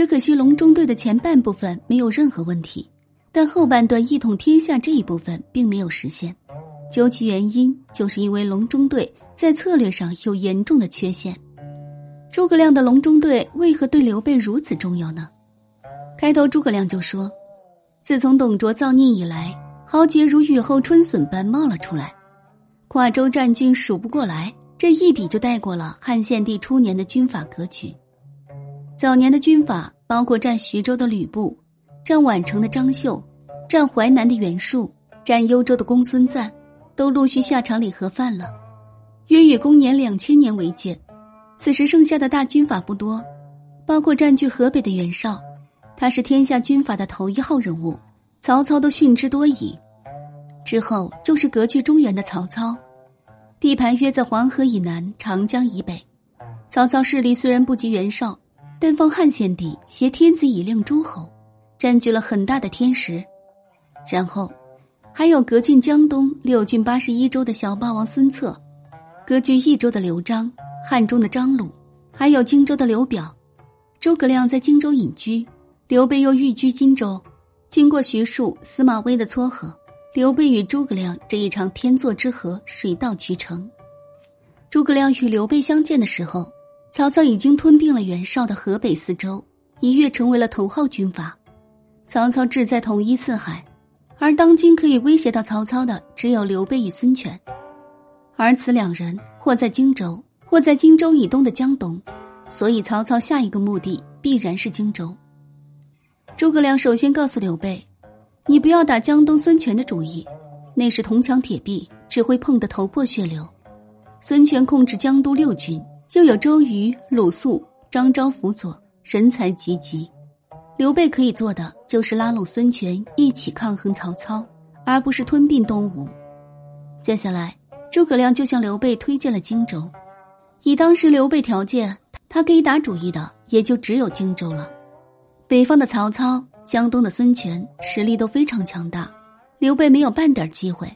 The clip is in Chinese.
只可惜隆中对的前半部分没有任何问题，但后半段一统天下这一部分并没有实现。究其原因，就是因为隆中对在策略上有严重的缺陷。诸葛亮的隆中对为何对刘备如此重要呢？开头诸葛亮就说：“自从董卓造孽以来，豪杰如雨后春笋般冒了出来，跨州战军数不过来。”这一笔就带过了汉献帝初年的军阀格局。早年的军阀包括占徐州的吕布、占宛城的张绣、占淮南的袁术、占幽州的公孙瓒，都陆续下场领盒饭了。约与公元两千年为界，此时剩下的大军阀不多，包括占据河北的袁绍，他是天下军阀的头一号人物，曹操都逊之多矣。之后就是割据中原的曹操。地盘约在黄河以南、长江以北。曹操势力虽然不及袁绍，但封汉献帝挟天子以令诸侯，占据了很大的天时。然后，还有隔郡江东六郡八十一州的小霸王孙策，割据益州的刘璋，汉中的张鲁，还有荆州的刘表。诸葛亮在荆州隐居，刘备又寓居荆州。经过徐庶、司马徽的撮合。刘备与诸葛亮这一场天作之合水到渠成。诸葛亮与刘备相见的时候，曹操已经吞并了袁绍的河北四州，一跃成为了头号军阀。曹操志在统一四海，而当今可以威胁到曹操的只有刘备与孙权。而此两人或在荆州，或在荆州以东的江东，所以曹操下一个目的必然是荆州。诸葛亮首先告诉刘备。你不要打江东孙权的主意，那是铜墙铁壁，只会碰得头破血流。孙权控制江都六郡，又有周瑜、鲁肃、张昭辅佐，人才济济。刘备可以做的就是拉拢孙权一起抗衡曹操，而不是吞并东吴。接下来，诸葛亮就向刘备推荐了荆州。以当时刘备条件，他可以打主意的也就只有荆州了。北方的曹操。江东的孙权实力都非常强大，刘备没有半点机会。